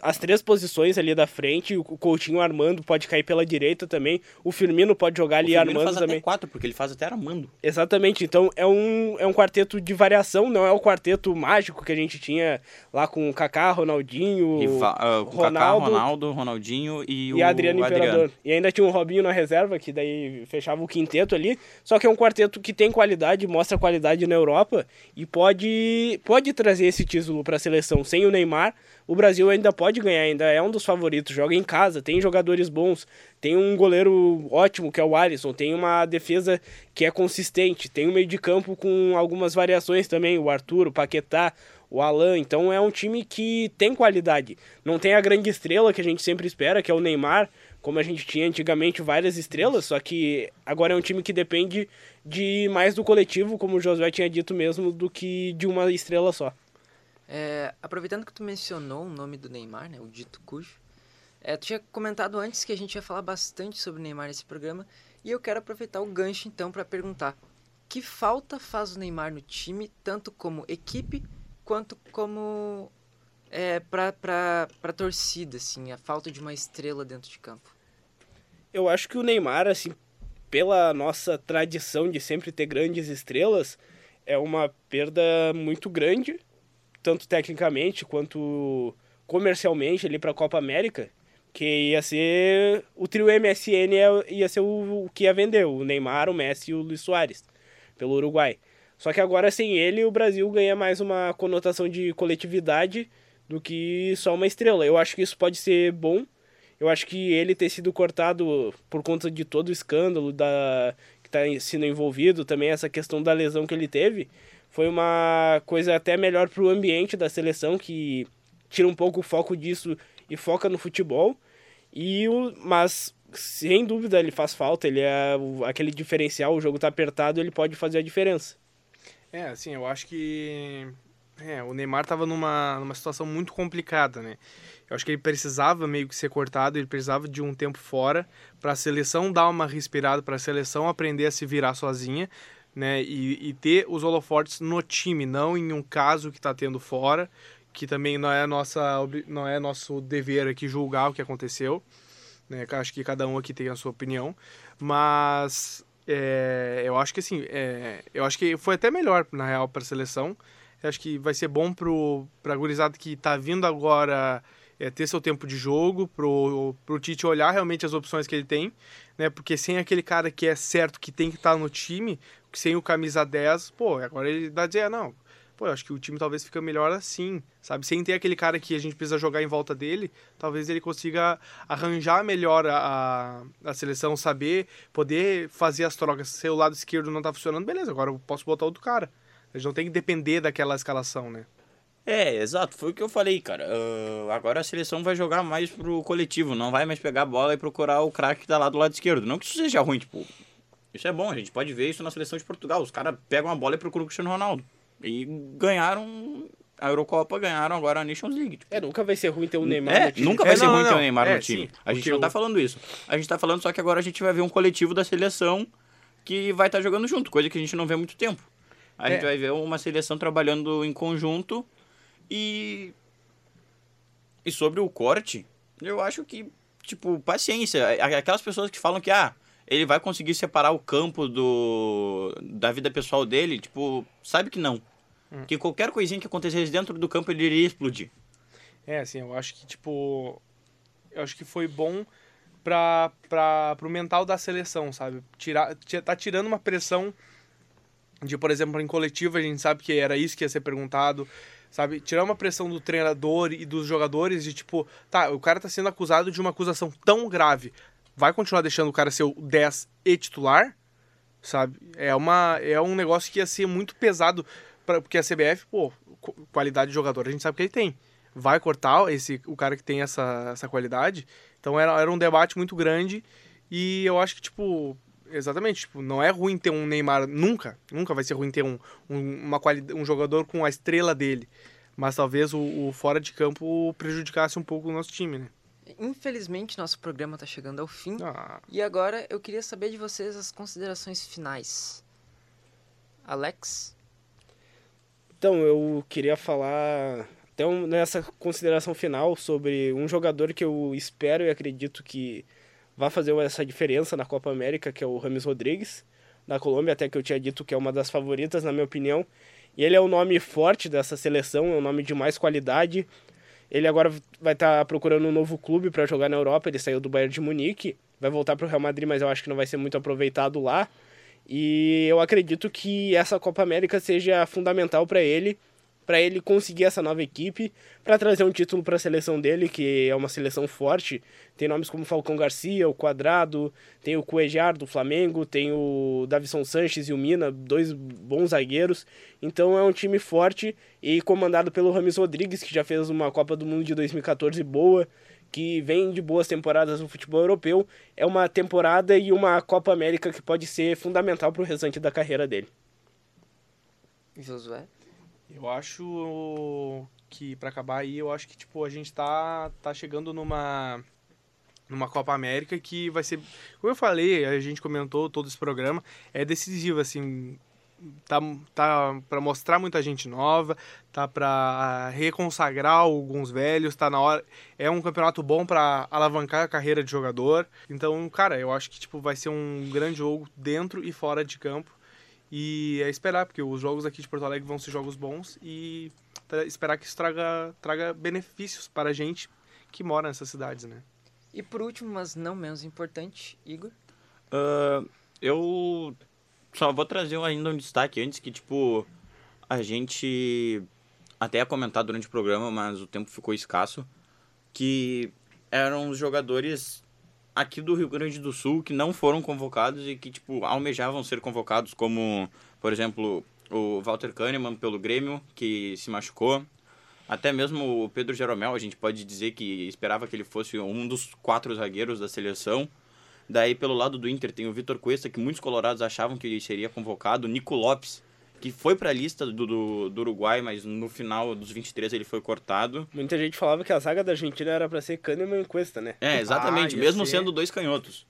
as três posições ali da frente, o Coutinho armando pode cair pela direita também, o Firmino pode jogar ali armando faz também. Até quatro, porque ele faz até armando. Exatamente, então é um, é um quarteto de variação, não é o quarteto mágico que a gente tinha lá com o Kaká, Ronaldinho, Riva, uh, Ronaldo, Kaká, Ronaldo, Ronaldinho e, e o Adriano, Adriano Imperador. E ainda tinha um Robinho na reserva, que daí fechava o quinteto ali, só que é um quarteto que tem qualidade, mostra qualidade na Europa e pode, pode trazer esse título para a seleção sem o Neymar, o Brasil ainda pode ganhar, ainda é um dos favoritos. Joga em casa, tem jogadores bons, tem um goleiro ótimo que é o Alisson, tem uma defesa que é consistente, tem um meio de campo com algumas variações também, o Arthur, o Paquetá, o Alan. Então é um time que tem qualidade. Não tem a grande estrela que a gente sempre espera, que é o Neymar, como a gente tinha antigamente várias estrelas, só que agora é um time que depende de mais do coletivo, como o Josué tinha dito mesmo, do que de uma estrela só. É, aproveitando que tu mencionou o nome do Neymar, né, o dito cujo, é, tu tinha comentado antes que a gente ia falar bastante sobre o Neymar nesse programa, e eu quero aproveitar o gancho então para perguntar: que falta faz o Neymar no time, tanto como equipe quanto como é, para a torcida, assim, a falta de uma estrela dentro de campo? Eu acho que o Neymar, assim, pela nossa tradição de sempre ter grandes estrelas, é uma perda muito grande tanto tecnicamente quanto comercialmente ali para a Copa América, que ia ser o trio MSN ia, ia ser o, o, que ia vender, o Neymar, o Messi e o Luiz Soares, pelo Uruguai. Só que agora sem ele o Brasil ganha mais uma conotação de coletividade do que só uma estrela. Eu acho que isso pode ser bom. Eu acho que ele ter sido cortado por conta de todo o escândalo da que está sendo envolvido, também essa questão da lesão que ele teve, foi uma coisa até melhor para o ambiente da seleção, que tira um pouco o foco disso e foca no futebol. E o, mas sem dúvida ele faz falta, ele é aquele diferencial, o jogo tá apertado, ele pode fazer a diferença. É, assim, eu acho que é, o Neymar tava numa, numa situação muito complicada, né? Eu acho que ele precisava meio que ser cortado, ele precisava de um tempo fora para a seleção dar uma respirada, para a seleção aprender a se virar sozinha, né? E, e ter os holofortes no time, não em um caso que está tendo fora, que também não é nossa não é nosso dever aqui julgar o que aconteceu, né? Acho que cada um aqui tem a sua opinião, mas é, eu acho que assim, é, eu acho que foi até melhor na real para a seleção. Eu acho que vai ser bom pro para gurizada que está vindo agora é, ter seu tempo de jogo, pro, pro Tite olhar realmente as opções que ele tem, né? Porque sem aquele cara que é certo que tem que estar tá no time, sem o camisa 10, pô, agora ele dá dizer, não, pô, eu acho que o time talvez fica melhor assim, sabe? Sem ter aquele cara que a gente precisa jogar em volta dele, talvez ele consiga arranjar melhor a, a seleção, saber, poder fazer as trocas. Se o lado esquerdo não tá funcionando, beleza, agora eu posso botar outro cara. A gente não tem que depender daquela escalação, né? É, exato, foi o que eu falei, cara. Uh, agora a seleção vai jogar mais pro coletivo, não vai mais pegar a bola e procurar o craque que tá lá do lado esquerdo. Não que isso seja ruim, tipo, isso é bom, a gente pode ver isso na seleção de Portugal. Os caras pegam a bola e procuram o Cristiano Ronaldo. E ganharam a Eurocopa, ganharam agora a Nations League. Tipo. É, nunca vai ser ruim ter o Neymar é, no time. Nunca vai é, ser não, ruim não. ter o Neymar é, no time. Sim, a gente não tá falando isso. A gente tá falando só que agora a gente vai ver um coletivo da seleção que vai estar tá jogando junto, coisa que a gente não vê há muito tempo. A gente é. vai ver uma seleção trabalhando em conjunto e. E sobre o corte, eu acho que, tipo, paciência. Aquelas pessoas que falam que, ah, ele vai conseguir separar o campo do da vida pessoal dele, tipo, sabe que não. Hum. Que qualquer coisinha que acontecesse dentro do campo ele iria explodir. É, assim, eu acho que, tipo, eu acho que foi bom para para pro mental da seleção, sabe? Tirar, tá tirando uma pressão de, por exemplo, em coletivo, a gente sabe que era isso que ia ser perguntado, sabe? Tirar uma pressão do treinador e dos jogadores de tipo, tá, o cara tá sendo acusado de uma acusação tão grave vai continuar deixando o cara ser o 10 e titular, sabe? É, uma, é um negócio que ia ser muito pesado, pra, porque a CBF, pô, qualidade de jogador a gente sabe que ele tem. Vai cortar esse, o cara que tem essa, essa qualidade. Então era, era um debate muito grande E eu acho que, tipo, exatamente, tipo, não é ruim ter um Neymar, nunca, nunca vai ser ruim ter um, um, uma qualidade, um jogador com a estrela dele. Mas talvez o, o fora de campo prejudicasse um pouco o nosso time, né? Infelizmente, nosso programa está chegando ao fim. Ah, E agora eu queria saber de vocês as considerações finais. Alex? Então, eu queria falar até um- nessa consideração final sobre um jogador que eu espero e acredito que vai fazer essa diferença na Copa América, que é o Rames Rodrigues, da Colômbia, até que eu tinha dito que é uma das favoritas, na minha opinião. E ele é o nome forte dessa seleção, é um nome de mais qualidade. Ele agora vai estar procurando um novo clube para jogar na Europa, ele saiu do Bayern de Munique, vai voltar para o Real Madrid, mas eu acho que não vai ser muito aproveitado lá. E eu acredito que essa Copa América seja fundamental para ele, para ele conseguir essa nova equipe, para trazer um título para a seleção dele, que é uma seleção forte. Tem nomes como Falcão Garcia, o Quadrado, tem o Cuejar do Flamengo, tem o Davison Sanches e o Mina, dois bons zagueiros. Então é um time forte e comandado pelo Rames Rodrigues, que já fez uma Copa do Mundo de 2014 boa, que vem de boas temporadas no futebol europeu. É uma temporada e uma Copa América que pode ser fundamental para o restante da carreira dele. Josué? Eu acho que, pra acabar aí, eu acho que, tipo, a gente tá, tá chegando numa, numa Copa América que vai ser, como eu falei, a gente comentou todo esse programa, é decisivo, assim, tá, tá para mostrar muita gente nova, tá para reconsagrar alguns velhos, tá na hora, é um campeonato bom para alavancar a carreira de jogador. Então, cara, eu acho que tipo vai ser um grande jogo dentro e fora de campo. E é esperar, porque os jogos aqui de Porto Alegre vão ser jogos bons e esperar que isso traga, traga benefícios para a gente que mora nessas cidades, né? E por último, mas não menos importante, Igor? Ah, eu só vou trazer ainda um destaque antes que, tipo, a gente até ia comentar durante o programa, mas o tempo ficou escasso, que eram os jogadores aqui do Rio Grande do Sul que não foram convocados e que, tipo, almejavam ser convocados, como, por exemplo, o Walter Kahneman pelo Grêmio, que se machucou. Até mesmo o Pedro Jeromel, a gente pode dizer que esperava que ele fosse um dos quatro zagueiros da seleção. Daí, pelo lado do Inter, tem o Vitor Cuesta, que muitos colorados achavam que ele seria convocado. Nico Lopes, que foi para a lista do, do, do Uruguai, mas no final dos 23 ele foi cortado. Muita gente falava que a zaga da Argentina era para ser Kahneman e Cuesta, né? É, exatamente, Ah, mesmo ser. sendo dois canhotos.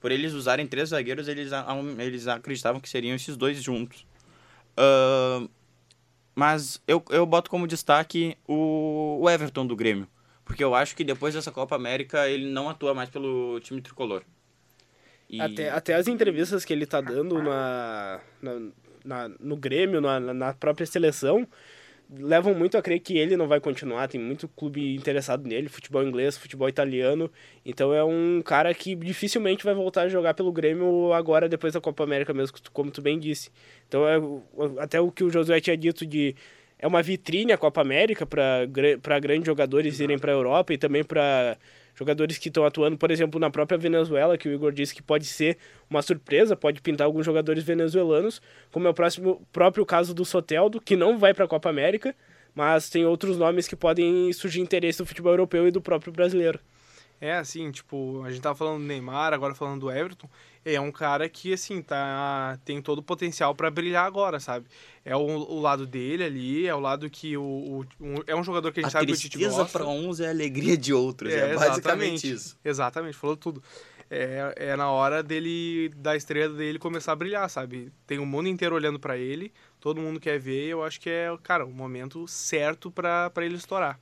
Por eles usarem três zagueiros, eles, eles acreditavam que seriam esses dois juntos. Ahn, mas eu, eu boto como destaque o, o Everton do Grêmio. Porque eu acho que depois dessa Copa América ele não atua mais pelo time tricolor. E- Até, até as entrevistas que ele tá dando na, na, na- no Grêmio, na, na própria seleção, levam muito a crer que ele não vai continuar. Tem muito clube interessado nele, futebol inglês, futebol italiano. Então é um cara que dificilmente vai voltar a jogar pelo Grêmio agora, depois da Copa América mesmo, como tu bem disse. Então é até o que o Josué tinha dito de é uma vitrine a Copa América para grandes jogadores irem para a Europa e também para jogadores que estão atuando, por exemplo, na própria Venezuela, que o Igor disse que pode ser uma surpresa, pode pintar alguns jogadores venezuelanos, como é o próximo, próprio caso do Soteldo, que não vai para a Copa América, mas tem outros nomes que podem surgir interesse do futebol europeu e do próprio brasileiro. É, assim, tipo, a gente tava falando do Neymar, agora falando do Everton. É um cara que, assim, tá, tem todo o potencial pra brilhar agora, sabe? É o, o lado dele ali, é o lado que o, o- um- é um jogador que a gente a sabe que o Tite gosta. para uns é a alegria de outros. É, basicamente isso. Exatamente, falou tudo. É, é na hora dele, da estrela dele começar a brilhar, sabe? Tem o mundo inteiro olhando pra ele, todo mundo quer ver, eu acho que é, cara, o momento certo pra pra ele estourar.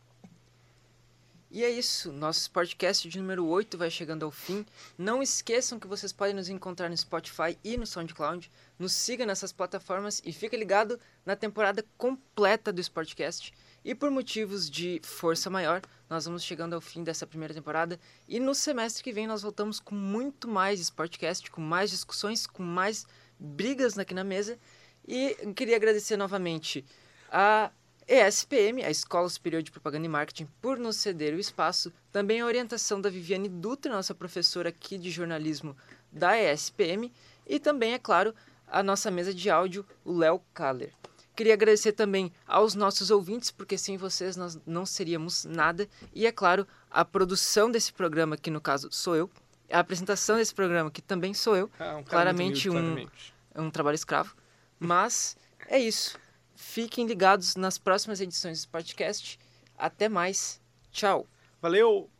E é isso, nosso podcast de número 8 vai chegando ao fim. Não esqueçam que vocês podem nos encontrar no Spotify e no SoundCloud. Nos siga nessas plataformas e fica ligado na temporada completa do Sportcast. E por motivos de força maior, nós vamos chegando ao fim dessa primeira temporada. E no semestre que vem nós voltamos com muito mais Sportcast, com mais discussões, com mais brigas aqui na mesa. E queria agradecer novamente a ESPM, a Escola Superior de Propaganda e Marketing, por nos ceder o espaço, também é a orientação da Viviane Dutra, nossa professora aqui de jornalismo da ESPM, e também, é claro, a nossa mesa de áudio, o Léo Kaller. Queria agradecer também aos nossos ouvintes, porque sem vocês nós não seríamos nada. E, é claro, a produção desse programa, que no caso sou eu, a apresentação desse programa, que também sou eu, É um claramente, humilde, um, claramente um trabalho escravo. Mas é isso. Fiquem ligados nas próximas edições do podcast. Até mais. Tchau. Valeu!